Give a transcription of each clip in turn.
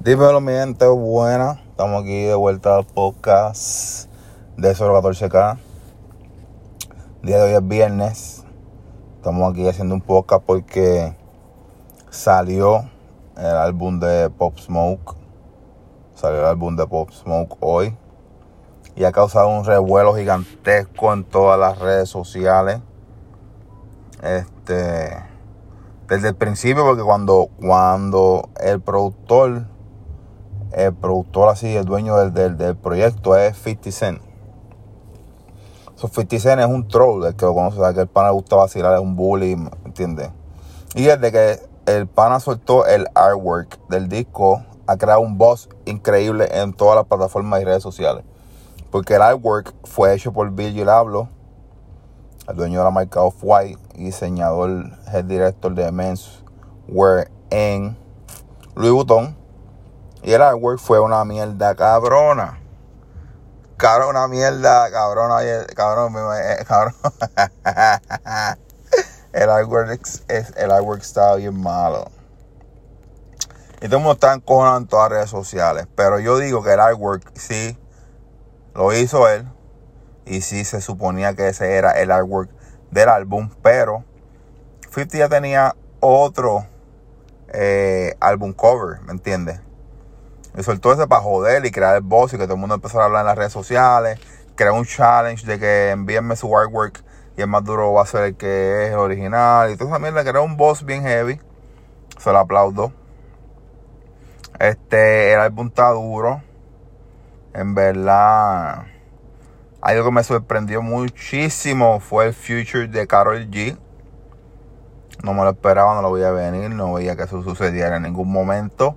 Dímelo, mi gente buena. Estamos aquí de vuelta al podcast de 014K. Día de hoy es viernes. Estamos aquí haciendo un podcast porque salió el álbum de Pop Smoke. Salió el álbum de Pop Smoke hoy. Y ha causado un revuelo gigantesco en todas las redes sociales. Este. Desde el principio, porque cuando, cuando el productor el productor así, el dueño del, del, proyecto es 50 Cent. So, 50 Cent es un troll, el que lo conoce, que el pana le gusta vacilar, es un bully, ¿entiendes? Y desde que el pana soltó el artwork del disco, ha creado un buzz increíble en todas las plataformas y redes sociales. Porque el artwork fue hecho por Bill Hablo, el dueño de la marca Off-White diseñador, head director de Men's Wear en Louis Vuitton. Y el artwork fue una mierda cabrona. Cabrón, una mierda, cabrona, cabrón, eh, cabrón. el artwork, el artwork estaba bien malo. Y todo el mundo está encojonado en todas las redes sociales. Pero yo digo que el artwork sí lo hizo él. Y sí se suponía que ese era el artwork del álbum. Pero 50 ya tenía otro eh, álbum cover, ¿me entiendes? Y soltó ese para joder y crear el boss y que todo el mundo empezó a hablar en las redes sociales. Creó un challenge de que envíenme su artwork y el más duro va a ser el que es el original. Y toda esa mierda creó un boss bien heavy. Se lo aplaudo. Este, el álbum está duro. En verdad, algo que me sorprendió muchísimo fue el future de Carol G. No me lo esperaba, no lo veía venir, no veía que eso sucediera en ningún momento.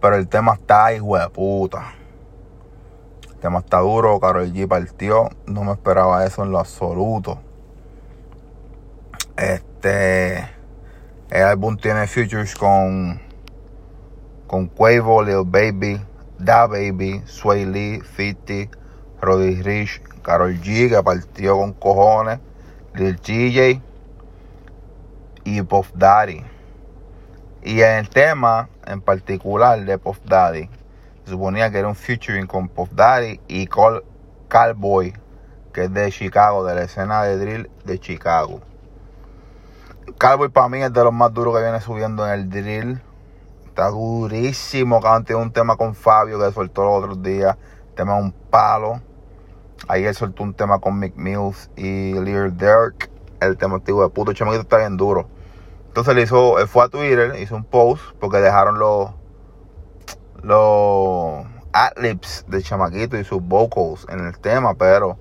Pero el tema está, hijo de puta. El tema está duro, Karol G partió. No me esperaba eso en lo absoluto. Este. El álbum tiene features con. Con Quavo, Lil Baby, Da Baby, Sway Lee, 50, Roddy Rich, Karol G, que partió con cojones, Lil GJ y Puff Daddy. Y en el tema en particular de Puff Daddy, suponía que era un featuring con Puff Daddy y Col Cowboy, que es de Chicago, de la escena de drill de Chicago. Cowboy para mí es de los más duros que viene subiendo en el drill. Está durísimo. Tiene un tema con Fabio que soltó los otros días. Tema un palo. Ayer soltó un tema con Mick Mills y Lear Dirk. El tema antiguo de puto. Chamaquito está bien duro. Entonces le hizo, él fue a Twitter, hizo un post porque dejaron los los adlibs de chamaquito y sus vocals en el tema, pero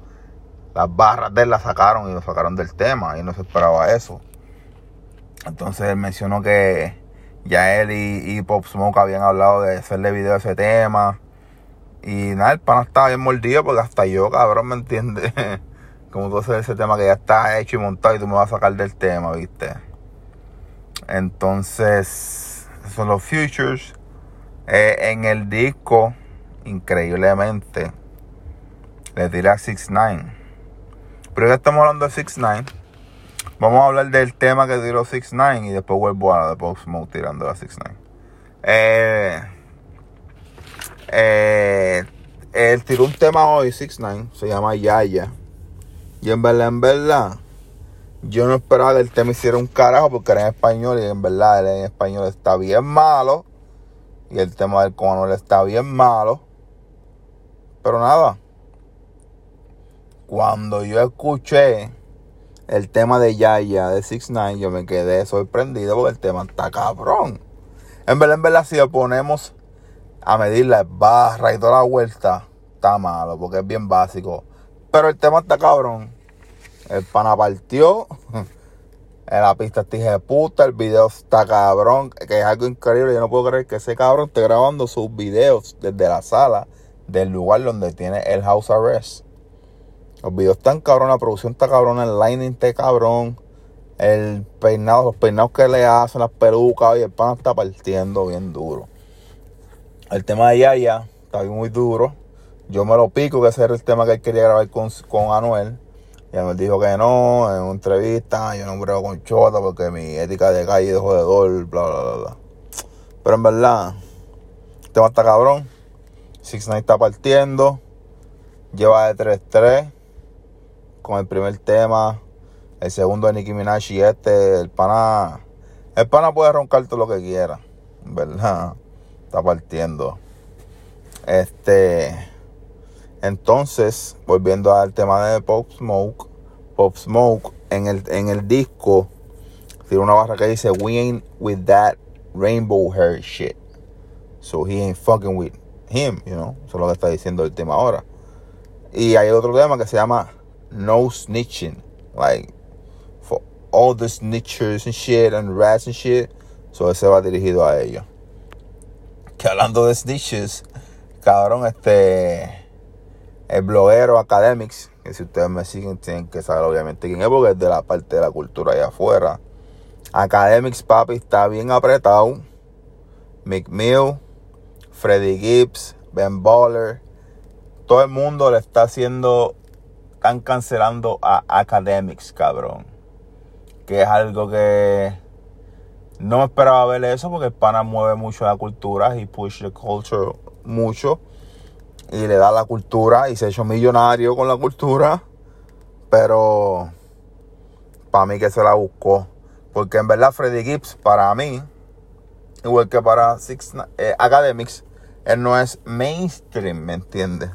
las barras de él las sacaron y lo sacaron del tema y no se esperaba eso. Entonces él mencionó que ya él y, Pop Smoke habían hablado de hacerle video a ese tema. Y nada, el pana estaba bien mordido porque hasta yo, cabrón, ¿me entiendes? Como tú haces ese tema que ya está hecho y montado y tú me vas a sacar del tema, ¿viste? Entonces, son los futures. Eh, en el disco, increíblemente, le tira 6 9 Pero ya estamos hablando de 6 9 Vamos a hablar del tema que tiró 6 9 y después vuelvo a la de Pop Smoke tirando la 6 9 eh, eh, él tiró un tema hoy, 6 9 se llama Yaya. Y en verdad, en verdad yo no esperaba que el tema hiciera un carajo porque era en español y en verdad él en español está bien malo. Y el tema del cono está bien malo. Pero nada. Cuando yo escuché el tema de Yaya de 6 9 yo me quedé sorprendido porque el tema está cabrón. En verdad, en verdad, si lo ponemos a medir las barras y toda la vuelta, está malo porque es bien básico. Pero el tema está cabrón. El pana partió. En la pista este de puta. El video está cabrón. Que es algo increíble. Yo no puedo creer que ese cabrón esté grabando sus videos desde la sala del lugar donde tiene el house arrest. Los videos están cabrón. La producción está cabrón. El lining está cabrón. El peinado, los peinados que le hacen, las pelucas. Y el pana está partiendo bien duro. El tema de Yaya está muy duro. Yo me lo pico, que ese era el tema que él quería grabar con, con Anuel. Y me dijo que no, en una entrevista, yo no creo con chota porque mi ética de calle de jodedor, bla, bla, bla, bla. Pero en verdad, tema está cabrón. Six Nine está partiendo. Lleva de 3-3 con el primer tema. El segundo de Nicki Minaj y este, el pana. El pana puede roncar todo lo que quiera. ¿Verdad? Está partiendo. Este. Entonces, volviendo al tema de Pop Smoke. Pop Smoke en el, en el disco tiene una barra que dice We ain't with that rainbow hair shit. So he ain't fucking with him, you know. Eso es lo que está diciendo el tema ahora. Y hay otro tema que se llama No Snitching. Like, for all the snitchers and shit and rats and shit. So ese va dirigido a ellos. Que hablando de snitches, cabrón, este. El bloguero Academics, que si ustedes me siguen, tienen que saber obviamente quién es, porque es de la parte de la cultura allá afuera. Academics, papi, está bien apretado. McMill, Freddie Gibbs, Ben Baller. Todo el mundo le está haciendo. Están cancelando a Academics, cabrón. Que es algo que. No me esperaba ver eso porque el pana mueve mucho la cultura y push the culture mucho. Y le da la cultura y se ha hecho millonario con la cultura. Pero. Para mí que se la buscó. Porque en verdad Freddie Gibbs, para mí, igual que para Six, eh, Academics, él no es mainstream, ¿me entiendes?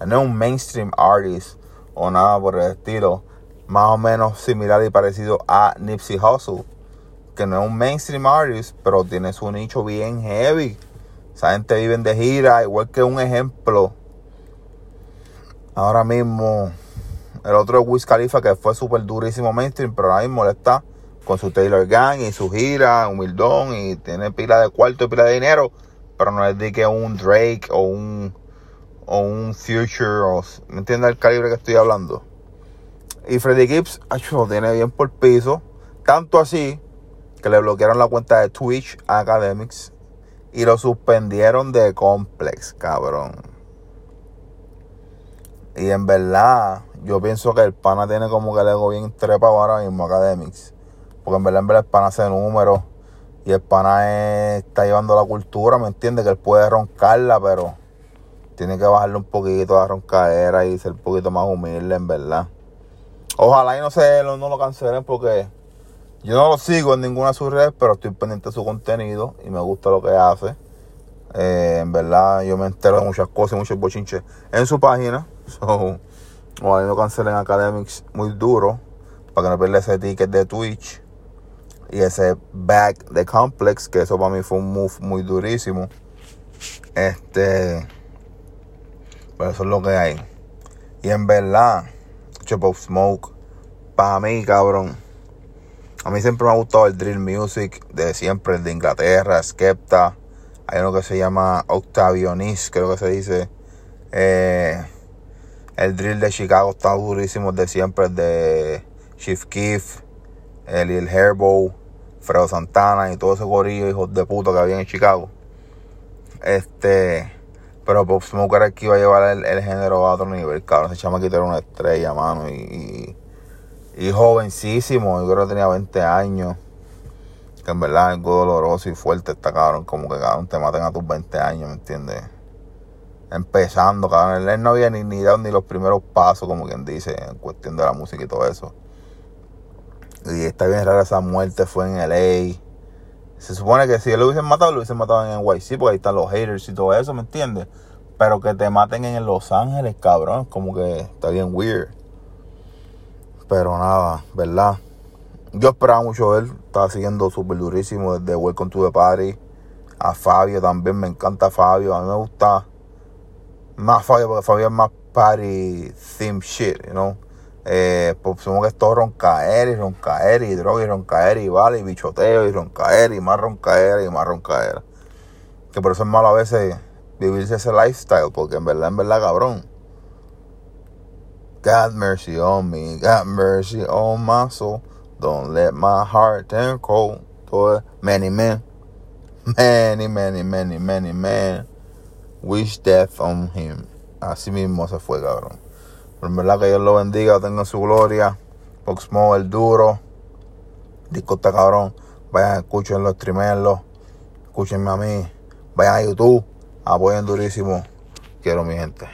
Él no es un mainstream artist o nada por el estilo. Más o menos similar y parecido a Nipsey Hussle. Que no es un mainstream artist, pero tiene su nicho bien heavy. Esa gente vive de gira, igual que un ejemplo. Ahora mismo el otro Wiz Khalifa, que fue súper durísimo mainstream, pero ahora mismo está con su Taylor Gang y su gira, humildón, y tiene pila de cuarto y pila de dinero, pero no es de que un Drake o un, o un Future, o, ¿me entiendes el calibre que estoy hablando? Y Freddie Gibbs, lo tiene bien por piso, tanto así que le bloquearon la cuenta de Twitch Academics y lo suspendieron de Complex, cabrón. Y en verdad, yo pienso que el pana tiene como que el ego bien trepado ahora mismo, Academics. Porque en verdad, en verdad el pana hace números. Y el pana está llevando la cultura, ¿me entiende? Que él puede roncarla, pero tiene que bajarle un poquito la roncadera y ser un poquito más humilde, en verdad. Ojalá y no se no lo cancelen porque yo no lo sigo en ninguna de sus redes, pero estoy pendiente de su contenido y me gusta lo que hace. Eh, en verdad, yo me entero de muchas cosas, muchos bochinches en su página. So, ojalá no cancelen Academics muy duro para que no pierda ese ticket de Twitch y ese back de Complex, que eso para mí fue un move muy durísimo. Este, pero eso es lo que hay. Y en verdad, Chop Smoke, para mí, cabrón. A mí siempre me ha gustado el drill music de siempre, el de Inglaterra, Skepta. Hay uno que se llama Octavionis, creo que se dice. Eh, el drill de Chicago está durísimo de siempre, el de Chief Keef, el, el Hairbow, Fredo Santana y todo ese gorillo hijos de puta que había en Chicago. Este, pero Pop Smoke era el que iba a llevar el, género a otro nivel, cabrón. Ese chamaquito era una estrella, mano, y, jovencísimo, yo creo que tenía 20 años. Que en verdad es algo doloroso y fuerte está cabrón, como que cabrón te maten a tus 20 años, ¿me entiendes? empezando, cabrón. Él no había ni, ni dado ni los primeros pasos, como quien dice, en cuestión de la música y todo eso. Y está bien rara esa muerte, fue en LA. Se supone que si él lo hubiesen matado, lo hubiesen matado en NYC, porque ahí están los haters y todo eso, ¿me entiendes? Pero que te maten en Los Ángeles, cabrón, como que está bien weird. Pero nada, ¿verdad? Yo esperaba mucho él, estaba siguiendo súper durísimo desde Welcome to the Party. A Fabio también, me encanta Fabio, a mí me gusta más Fabio, porque Fabio es más party theme shit, you know. Eh, pues supongo que es todo roncaer y roncaer y droga y roncaer y vale y bichoteo y roncaer y más roncaer y más roncaer. Que por eso es malo a veces vivirse ese lifestyle, porque en verdad, en verdad, cabrón. God mercy on me, God mercy on my soul. Don't let my heart turn cold. Todo many men, many, many, many, many men wish death on him. Así mismo se fue, cabrón. Pero en verdad que Dios lo bendiga, tenga su gloria. Foxmo, el duro. Disco está cabrón. Vayan, escúchenlo, streamenlo. Escúchenme a mí. Vayan a YouTube, apoyen durísimo. Quiero mi gente.